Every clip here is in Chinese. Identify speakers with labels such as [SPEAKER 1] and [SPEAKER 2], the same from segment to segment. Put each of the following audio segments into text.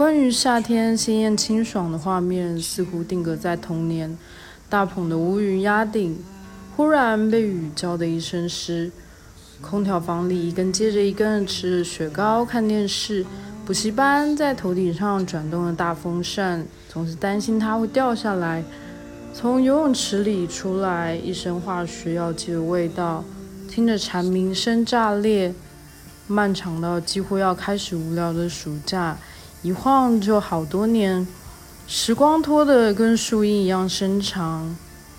[SPEAKER 1] 关于夏天鲜艳清爽的画面，似乎定格在童年。大棚的乌云压顶，忽然被雨浇得一身湿。空调房里一根接着一根吃着雪糕看电视。补习班在头顶上转动的大风扇，总是担心它会掉下来。从游泳池里出来，一身化学药剂的味道，听着蝉鸣声炸裂。漫长到几乎要开始无聊的暑假。一晃就好多年，时光拖得跟树荫一样伸长，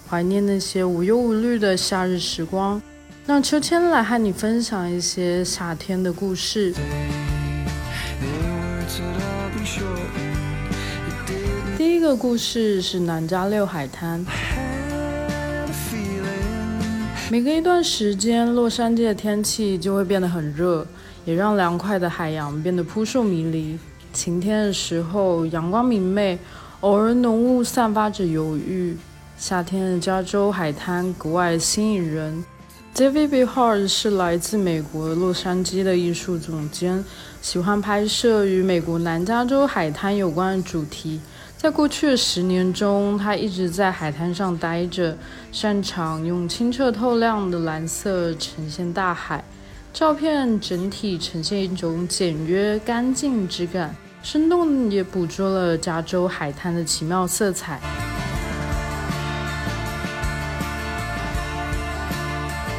[SPEAKER 1] 怀念那些无忧无虑的夏日时光。让秋千来和你分享一些夏天的故事。第一个故事是南加六海滩。每隔一段时间，洛杉矶的天气就会变得很热，也让凉快的海洋变得扑朔迷离。晴天的时候，阳光明媚，偶尔浓雾散发着忧郁。夏天的加州海滩格外吸引人。David Bhard 是来自美国洛杉矶的艺术总监，喜欢拍摄与美国南加州海滩有关的主题。在过去的十年中，他一直在海滩上待着，擅长用清澈透亮的蓝色呈现大海。照片整体呈现一种简约干净之感，生动也捕捉了加州海滩的奇妙色彩。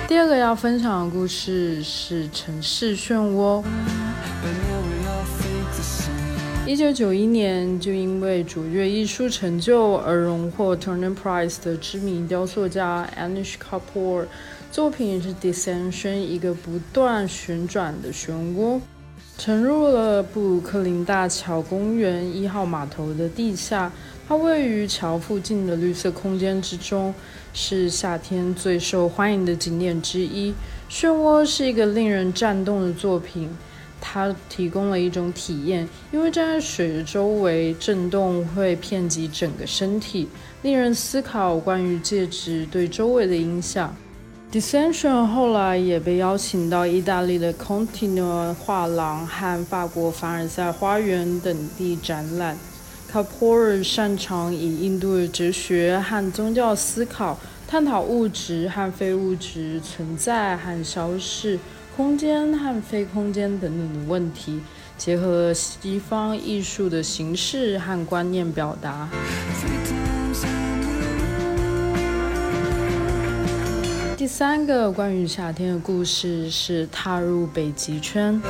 [SPEAKER 1] 第二个要分享的故事是城市漩涡。一九九一年，就因为卓越艺术成就而荣获 Turner Prize 的知名雕塑家 Anish Kapoor。作品是 Descension，一个不断旋转的漩涡，沉入了布鲁克林大桥公园一号码头的地下。它位于桥附近的绿色空间之中，是夏天最受欢迎的景点之一。漩涡是一个令人颤动的作品，它提供了一种体验，因为站在水的周围，震动会遍及整个身体，令人思考关于介质对周围的影响。Descension 后来也被邀请到意大利的 Continua 画廊和法国凡尔赛花园等地展览。Kapoor 擅长以印度的哲学和宗教思考，探讨物质和非物质存在和消逝、空间和非空间等等的问题，结合西方艺术的形式和观念表达。第三个关于夏天的故事是踏入北极圈。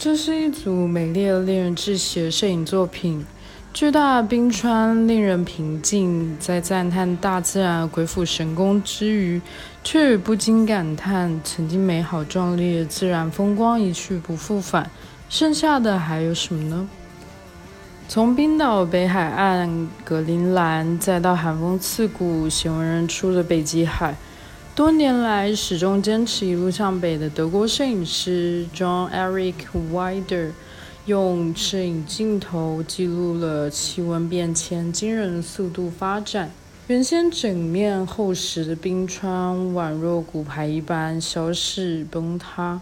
[SPEAKER 1] 这是一组美丽的、令人窒息的摄影作品。巨大的冰川令人平静，在赞叹大自然鬼斧神工之余，却也不禁感叹：曾经美好壮丽的自然风光一去不复返，剩下的还有什么呢？从冰岛北海岸格陵兰，再到寒风刺骨、鲜为人出的北极海，多年来始终坚持一路向北的德国摄影师 John Eric Wider，用摄影镜头记录了气温变迁惊人的速度发展。原先整面厚实的冰川，宛若骨牌一般消逝崩塌。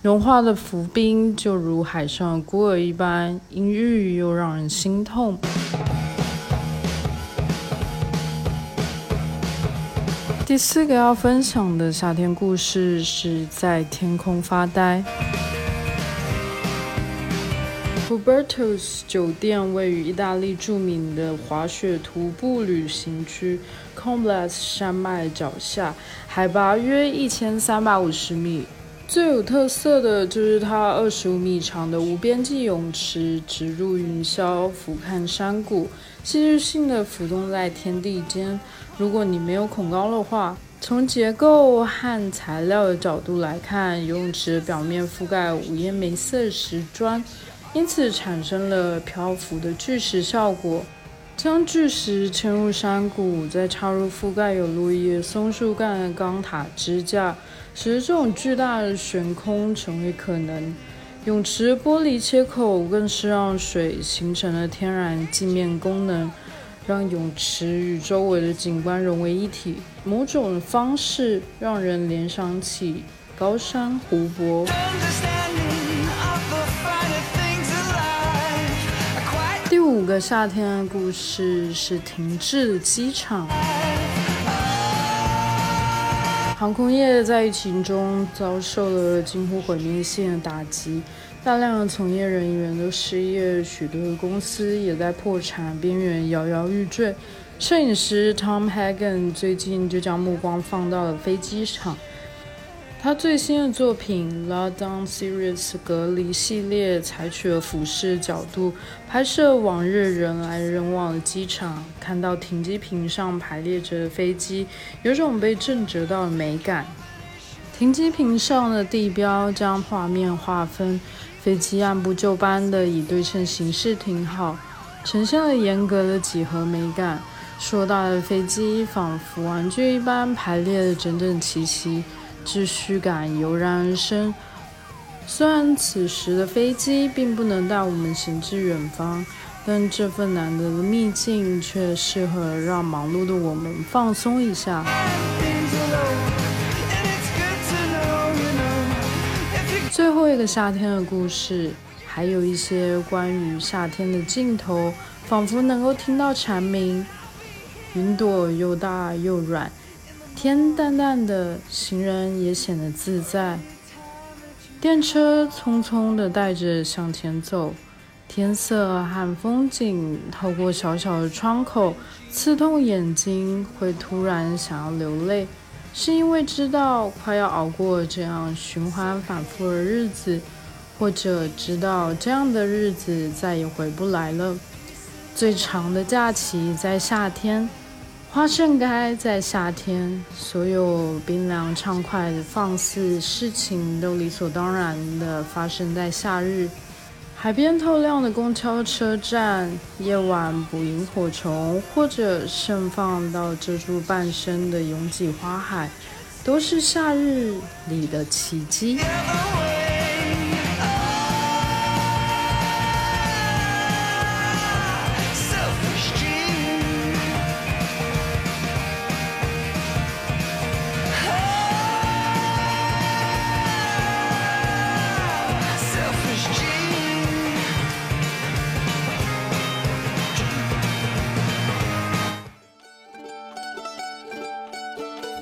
[SPEAKER 1] 融化的浮冰就如海上孤儿一般阴郁又让人心痛。第四个要分享的夏天故事是在天空发呆。Hubertus 酒店位于意大利著名的滑雪徒步旅行区 c o m b l e s 山脉脚下，海拔约一千三百五十米。最有特色的就是它二十五米长的无边际泳池，直入云霄，俯瞰山谷，戏剧性的浮动在天地间。如果你没有恐高的话，从结构和材料的角度来看，游泳池表面覆盖五颜六色石砖，因此产生了漂浮的巨石效果。将巨石嵌入山谷，再插入覆盖有落叶、松树干的钢塔支架，使这种巨大的悬空成为可能。泳池玻璃切口更是让水形成了天然镜面功能，让泳池与周围的景观融为一体。某种方式让人联想起高山湖泊。五个夏天的故事是停滞的机场。航空业在疫情中遭受了近乎毁灭性的打击，大量的从业人员都失业，许多的公司也在破产边缘摇摇欲坠。摄影师 Tom Hagen 最近就将目光放到了飞机场。他最新的作品《Lockdown Series》隔离系列采取了俯视角度拍摄往日人来人往的机场，看到停机坪上排列着的飞机，有种被震折到的美感。停机坪上的地标将画面划分，飞机按部就班地以对称形式停好，呈现了严格的几何美感。硕大的飞机仿佛玩具一般排列的整整齐齐。秩序感油然而生。虽然此时的飞机并不能带我们行至远方，但这份难得的秘境却适合让忙碌的我们放松一下。最后一个夏天的故事，还有一些关于夏天的镜头，仿佛能够听到蝉鸣。云朵又大又软。天淡淡的，行人也显得自在。电车匆匆地带着向前走，天色和风景透过小小的窗口刺痛眼睛，会突然想要流泪，是因为知道快要熬过这样循环反复的日子，或者知道这样的日子再也回不来了。最长的假期在夏天。花盛开在夏天，所有冰凉畅快的放肆事情都理所当然地发生在夏日。海边透亮的公交车站，夜晚捕萤火虫，或者盛放到遮住半身的拥挤花海，都是夏日里的奇迹。